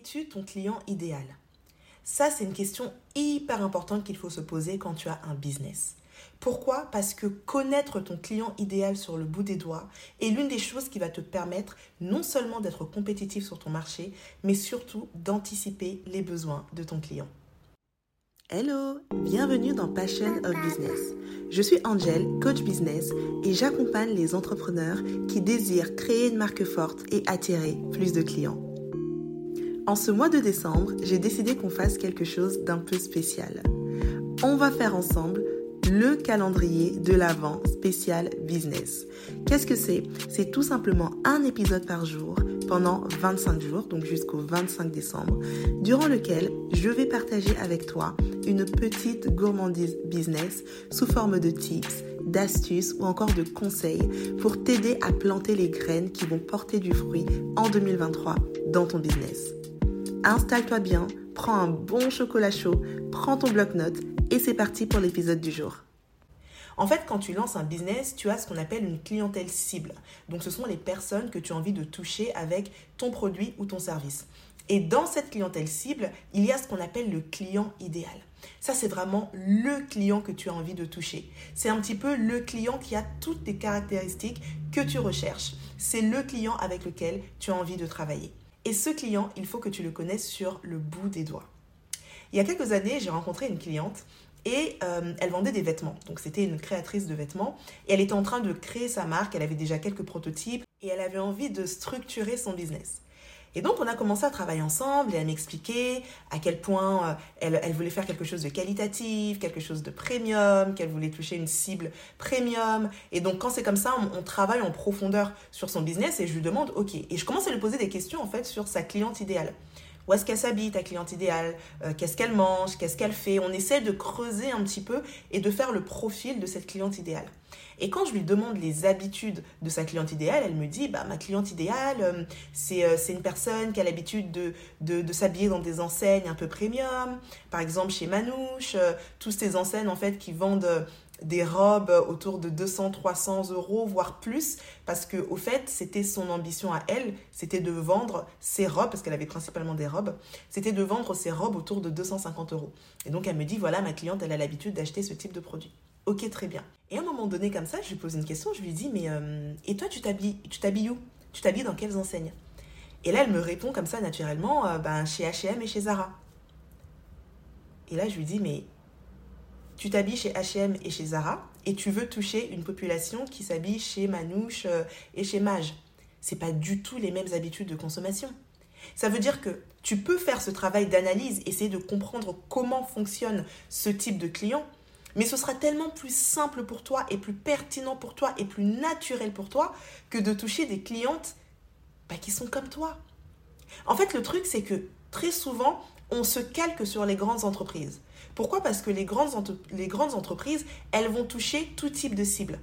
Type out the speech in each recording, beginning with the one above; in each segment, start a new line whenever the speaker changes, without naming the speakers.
Es-tu ton client idéal? Ça, c'est une question hyper importante qu'il faut se poser quand tu as un business. Pourquoi? Parce que connaître ton client idéal sur le bout des doigts est l'une des choses qui va te permettre non seulement d'être compétitif sur ton marché, mais surtout d'anticiper les besoins de ton client. Hello, bienvenue dans Passion of Business. Je suis Angel, coach business, et j'accompagne les entrepreneurs qui désirent créer une marque forte et attirer plus de clients. En ce mois de décembre, j'ai décidé qu'on fasse quelque chose d'un peu spécial. On va faire ensemble le calendrier de l'Avent spécial business. Qu'est-ce que c'est? C'est tout simplement un épisode par jour pendant 25 jours, donc jusqu'au 25 décembre, durant lequel je vais partager avec toi une petite gourmandise business sous forme de tips, d'astuces ou encore de conseils pour t'aider à planter les graines qui vont porter du fruit en 2023 dans ton business. Installe-toi bien, prends un bon chocolat chaud, prends ton bloc-notes et c'est parti pour l'épisode du jour. En fait, quand tu lances un business, tu as ce qu'on appelle une clientèle cible. Donc, ce sont les personnes que tu as envie de toucher avec ton produit ou ton service. Et dans cette clientèle cible, il y a ce qu'on appelle le client idéal. Ça, c'est vraiment le client que tu as envie de toucher. C'est un petit peu le client qui a toutes les caractéristiques que tu recherches. C'est le client avec lequel tu as envie de travailler. Et ce client, il faut que tu le connaisses sur le bout des doigts. Il y a quelques années, j'ai rencontré une cliente et euh, elle vendait des vêtements. Donc c'était une créatrice de vêtements et elle était en train de créer sa marque, elle avait déjà quelques prototypes et elle avait envie de structurer son business. Et donc, on a commencé à travailler ensemble et à m'expliquer à quel point euh, elle, voulait faire quelque chose de qualitatif, quelque chose de premium, qu'elle voulait toucher une cible premium. Et donc, quand c'est comme ça, on, travaille en profondeur sur son business et je lui demande, OK. Et je commence à lui poser des questions, en fait, sur sa cliente idéale. Où est-ce qu'elle s'habille, ta cliente idéale? Euh, Qu'est-ce qu'elle mange? Qu'est-ce qu'elle fait? On essaie de creuser un petit peu et de faire le profil de cette cliente idéale. Et quand je lui demande les habitudes de sa cliente idéale, elle me dit, bah, ma cliente idéale, euh, euh, c'est une personne qui a l'habitude de, s'habiller dans des enseignes un peu premium. Par exemple, chez Manouche, tous ces enseignes, en fait, qui vendent des robes autour de 200, 300 euros, voire plus, parce que au fait, c'était son ambition à elle, c'était de vendre ses robes, parce qu'elle avait principalement des robes, c'était de vendre ses robes autour de 250 euros. Et donc elle me dit, voilà, ma cliente, elle a l'habitude d'acheter ce type de produit. Ok, très bien. Et à un moment donné, comme ça, je lui pose une question, je lui dis, mais euh, et toi, tu t'habilles, tu t'habilles où? Tu t'habilles dans quelles enseignes? Et là, elle me répond comme ça, naturellement, euh, ben, chez H&M et chez Zara. Et là, je lui dis, mais tu t'habilles chez H&M et chez Zara, et tu veux toucher une population qui s'habille chez Manouche euh, et chez Mage. C'est pas du tout les mêmes habitudes de consommation. Ça veut dire que tu peux faire ce travail d'analyse, essayer de comprendre comment fonctionne ce type de client, mais ce sera tellement plus simple pour toi et plus pertinent pour toi et plus naturel pour toi que de toucher des clientes bah, qui sont comme toi. En fait, le truc, c'est que très souvent, on se calque sur les grandes entreprises. Pourquoi? Parce que les grandes, entreprises, elles vont toucher tout type de cible.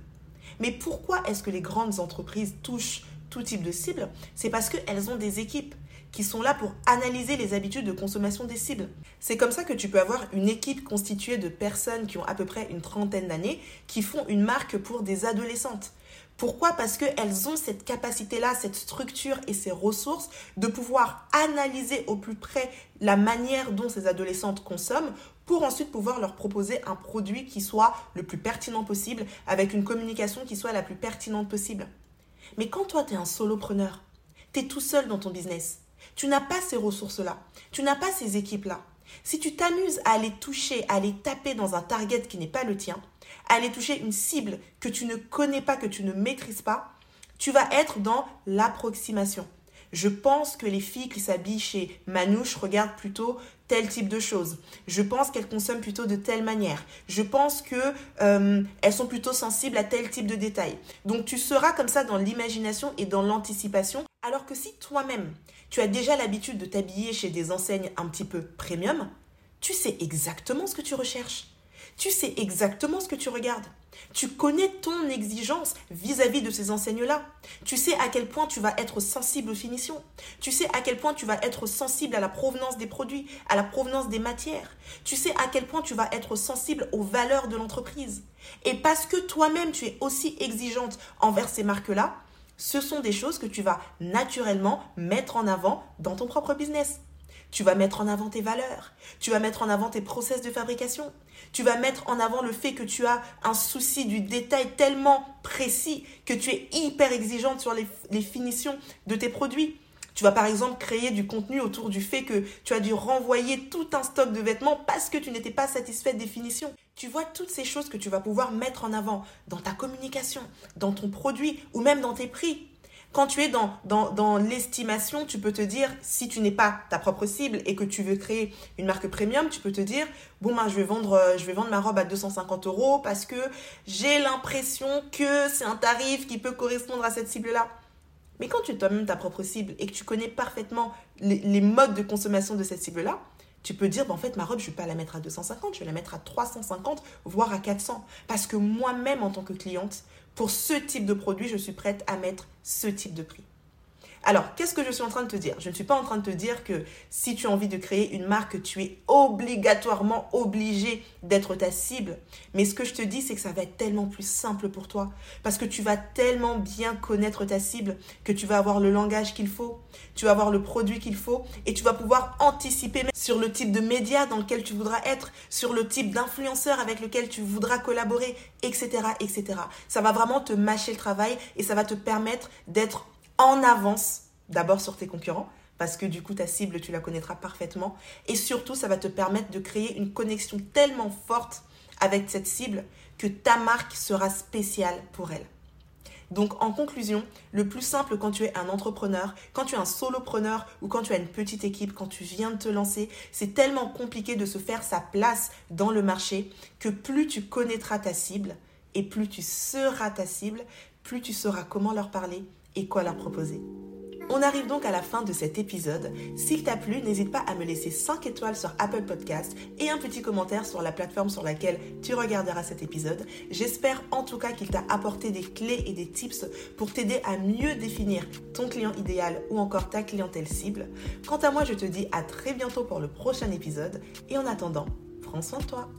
Mais pourquoi est-ce que les grandes entreprises touchent tout type de cible? C'est parce qu'elles ont des équipes qui sont là pour analyser les habitudes de consommation des cibles. C'est comme ça que tu peux avoir une équipe constituée de personnes qui ont à peu près une trentaine d'années, qui font une marque pour des adolescentes. Pourquoi? Parce qu'elles ont cette capacité-là, cette structure et ces ressources de pouvoir analyser au plus près la manière dont ces adolescentes consomment pour ensuite pouvoir leur proposer un produit qui soit le plus pertinent possible, avec une communication qui soit la plus pertinente possible. Mais quand toi, tu es un solopreneur, tu es tout seul dans ton business, tu n'as pas ces ressources-là. Tu n'as pas ces équipes-là. Si tu t'amuses à aller toucher, à aller taper dans un target qui n'est pas le tien, à aller toucher une cible que tu ne connais pas, que tu ne maîtrises pas, tu vas être dans l'approximation. Je pense que les filles qui s'habillent chez Manouche regardent plutôt tel type de choses. Je pense qu'elles consomment plutôt de telle manière. Je pense qu'elles euh, sont plutôt sensibles à tel type de détails. Donc tu seras comme ça dans l'imagination et dans l'anticipation. Alors que si toi-même, tu as déjà l'habitude de t'habiller chez des enseignes un petit peu premium, tu sais exactement ce que tu recherches. Tu sais exactement ce que tu regardes. Tu connais ton exigence vis-à-vis de ces enseignes-là. Tu sais à quel point tu vas être sensible aux finitions. Tu sais à quel point tu vas être sensible à la provenance des produits, à la provenance des matières. Tu sais à quel point tu vas être sensible aux valeurs de l'entreprise. Et parce que toi-même tu es aussi exigeante envers ces marques-là, ce sont des choses que tu vas naturellement mettre en avant dans ton propre business. Tu vas mettre en avant tes valeurs. Tu vas mettre en avant tes process de fabrication. Tu vas mettre en avant le fait que tu as un souci du détail tellement précis que tu es hyper exigeante sur les, les finitions de tes produits. Tu vas par exemple créer du contenu autour du fait que tu as dû renvoyer tout un stock de vêtements parce que tu n'étais pas satisfaite des finitions. Tu vois toutes ces choses que tu vas pouvoir mettre en avant dans ta communication, dans ton produit ou même dans tes prix. Quand tu es dans, dans, l'estimation, tu peux te dire, si tu n'es pas ta propre cible et que tu veux créer une marque premium, tu peux te dire, bon, ben, je, vais vendre, euh, je vais vendre ma robe à 250 euros parce que j'ai l'impression que c'est un tarif qui peut correspondre à cette cible-là. Mais quand tu es toi-même ta propre cible et que tu connais parfaitement les, modes de consommation de cette cible-là, tu peux dire, bah, en fait, ma robe, je ne vais pas la mettre à 250, je vais la mettre à 350, voire à 400. Parce que moi-même, en tant que cliente, pour ce type de produit, je suis prête à mettre ce type de prix. Alors, qu'est-ce que je suis en train de te dire? Je ne suis pas en train de te dire que si tu as envie de créer une marque, tu es obligatoirement obligé d'être ta cible. Mais ce que je te dis, c'est que ça va être tellement plus simple pour toi. Parce que tu vas tellement bien connaître ta cible que tu vas avoir le langage qu'il faut, tu vas avoir le produit qu'il faut et tu vas pouvoir anticiper sur le type de média dans lequel tu voudras être, sur le type d'influenceur avec lequel tu voudras collaborer, etc., etc. Ça va vraiment te mâcher le travail et ça va te permettre d'être en avance d'abord sur tes concurrents parce que du coup ta cible tu la connaîtras parfaitement et surtout ça va te permettre de créer une connexion tellement forte avec cette cible que ta marque sera spéciale pour elle. Donc en conclusion, le plus simple quand tu es un entrepreneur, quand tu es un solopreneur ou quand tu as une petite équipe, quand tu viens de te lancer, c'est tellement compliqué de se faire sa place dans le marché que plus tu connaîtras ta cible et plus tu seras ta cible, plus tu sauras comment leur parler quoi leur proposer. On arrive donc à la fin de cet épisode. S'il t'a plu, n'hésite pas à me laisser 5 étoiles sur Apple Podcast et un petit commentaire sur la plateforme sur laquelle tu regarderas cet épisode. J'espère en tout cas qu'il t'a apporté des clés et des tips pour t'aider à mieux définir ton client idéal ou encore ta clientèle cible. Quant à moi, je te dis à très bientôt pour le prochain épisode et en attendant, prends soin de toi.